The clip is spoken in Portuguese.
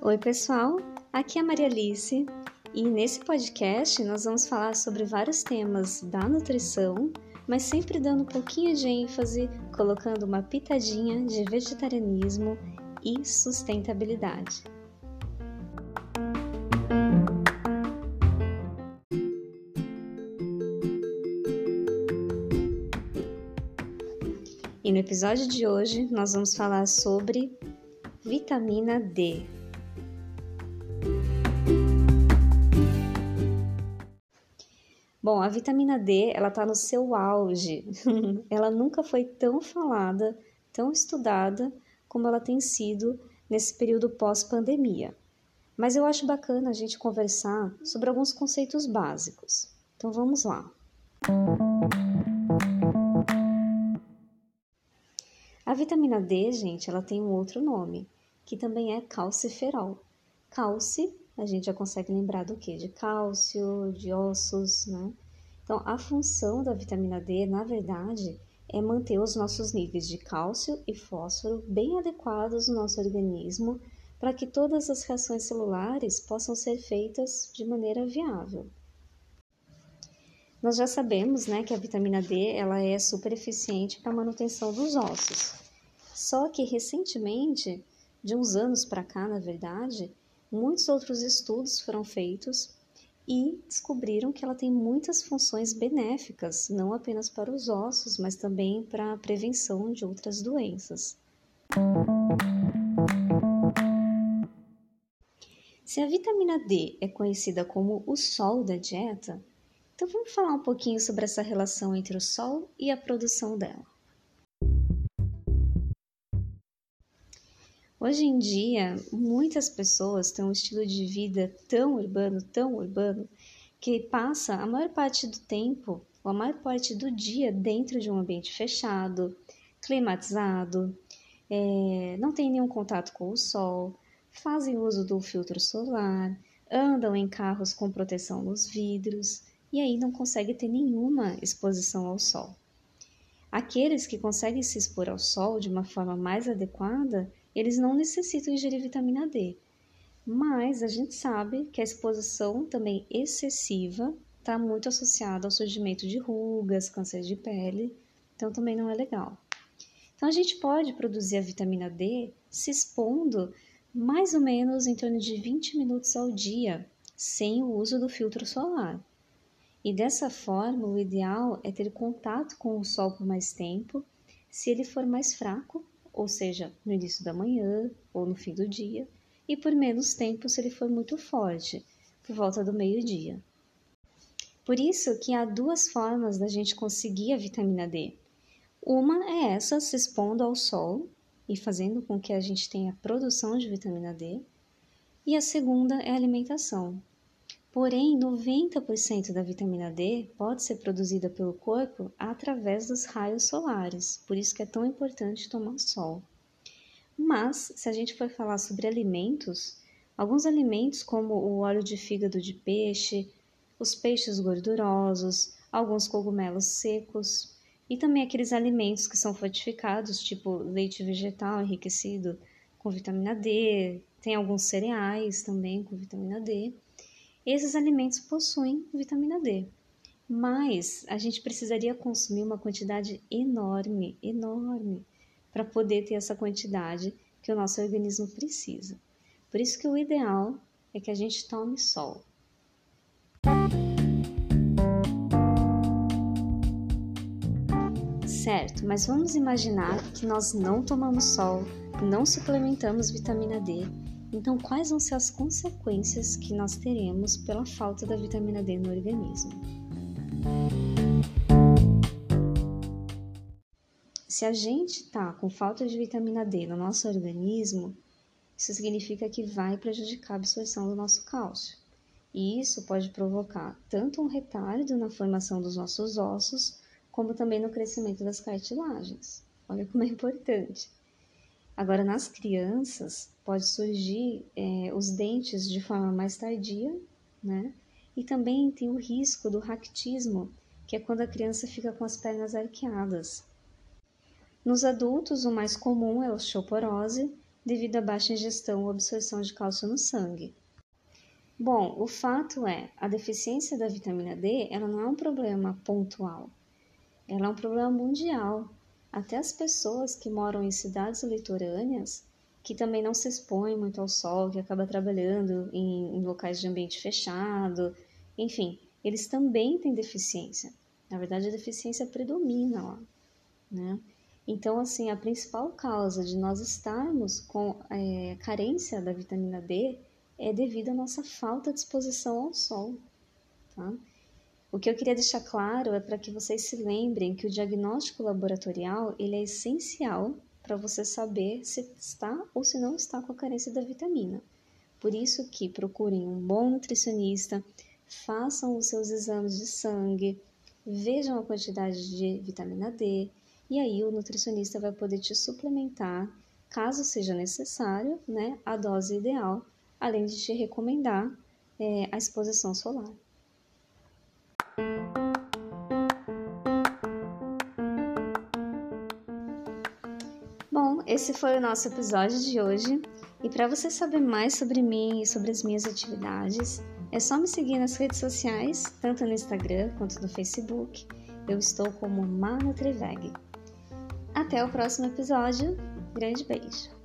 Oi, pessoal. Aqui é a Maria Alice e nesse podcast nós vamos falar sobre vários temas da nutrição, mas sempre dando um pouquinho de ênfase, colocando uma pitadinha de vegetarianismo e sustentabilidade. E no episódio de hoje nós vamos falar sobre vitamina D. Bom, a vitamina D, ela tá no seu auge. ela nunca foi tão falada, tão estudada como ela tem sido nesse período pós-pandemia. Mas eu acho bacana a gente conversar sobre alguns conceitos básicos. Então vamos lá. A vitamina D, gente, ela tem um outro nome, que também é calciferol. Calci a gente já consegue lembrar do que? De cálcio, de ossos, né? Então, a função da vitamina D, na verdade, é manter os nossos níveis de cálcio e fósforo bem adequados no nosso organismo para que todas as reações celulares possam ser feitas de maneira viável. Nós já sabemos, né, que a vitamina D ela é super eficiente para a manutenção dos ossos. Só que recentemente, de uns anos para cá, na verdade, Muitos outros estudos foram feitos e descobriram que ela tem muitas funções benéficas, não apenas para os ossos, mas também para a prevenção de outras doenças. Se a vitamina D é conhecida como o sol da dieta, então vamos falar um pouquinho sobre essa relação entre o sol e a produção dela. Hoje em dia, muitas pessoas têm um estilo de vida tão urbano, tão urbano, que passa a maior parte do tempo, ou a maior parte do dia, dentro de um ambiente fechado, climatizado, é, não tem nenhum contato com o sol, fazem uso do filtro solar, andam em carros com proteção nos vidros e aí não conseguem ter nenhuma exposição ao sol. Aqueles que conseguem se expor ao sol de uma forma mais adequada eles não necessitam ingerir vitamina D. Mas a gente sabe que a exposição também excessiva está muito associada ao surgimento de rugas, câncer de pele, então também não é legal. Então a gente pode produzir a vitamina D se expondo mais ou menos em torno de 20 minutos ao dia, sem o uso do filtro solar. E dessa forma, o ideal é ter contato com o sol por mais tempo. Se ele for mais fraco, ou seja, no início da manhã ou no fim do dia, e por menos tempo se ele for muito forte, por volta do meio-dia. Por isso que há duas formas da gente conseguir a vitamina D. Uma é essa, se expondo ao sol e fazendo com que a gente tenha produção de vitamina D, e a segunda é a alimentação, Porém, 90% da vitamina D pode ser produzida pelo corpo através dos raios solares, por isso que é tão importante tomar sol. Mas, se a gente for falar sobre alimentos, alguns alimentos como o óleo de fígado de peixe, os peixes gordurosos, alguns cogumelos secos e também aqueles alimentos que são fortificados, tipo leite vegetal enriquecido com vitamina D, tem alguns cereais também com vitamina D esses alimentos possuem vitamina D, mas a gente precisaria consumir uma quantidade enorme, enorme, para poder ter essa quantidade que o nosso organismo precisa. Por isso que o ideal é que a gente tome sol. Certo, mas vamos imaginar que nós não tomamos sol, não suplementamos vitamina D então, quais vão ser as consequências que nós teremos pela falta da vitamina D no organismo? Se a gente está com falta de vitamina D no nosso organismo, isso significa que vai prejudicar a absorção do nosso cálcio. E isso pode provocar tanto um retardo na formação dos nossos ossos, como também no crescimento das cartilagens. Olha como é importante. Agora, nas crianças, pode surgir é, os dentes de forma mais tardia, né? E também tem o risco do ractismo, que é quando a criança fica com as pernas arqueadas. Nos adultos, o mais comum é a osteoporose, devido à baixa ingestão ou absorção de cálcio no sangue. Bom, o fato é, a deficiência da vitamina D, ela não é um problema pontual. Ela é um problema mundial. Até as pessoas que moram em cidades litorâneas, que também não se expõem muito ao sol, que acaba trabalhando em, em locais de ambiente fechado, enfim, eles também têm deficiência. Na verdade, a deficiência predomina lá, né? Então, assim, a principal causa de nós estarmos com é, carência da vitamina D é devido à nossa falta de exposição ao sol, tá? O que eu queria deixar claro é para que vocês se lembrem que o diagnóstico laboratorial ele é essencial para você saber se está ou se não está com a carência da vitamina. Por isso que procurem um bom nutricionista, façam os seus exames de sangue, vejam a quantidade de vitamina D e aí o nutricionista vai poder te suplementar, caso seja necessário, né, a dose ideal além de te recomendar é, a exposição solar. Esse foi o nosso episódio de hoje. E para você saber mais sobre mim e sobre as minhas atividades, é só me seguir nas redes sociais, tanto no Instagram quanto no Facebook. Eu estou como Mana Treveg. Até o próximo episódio. Grande beijo!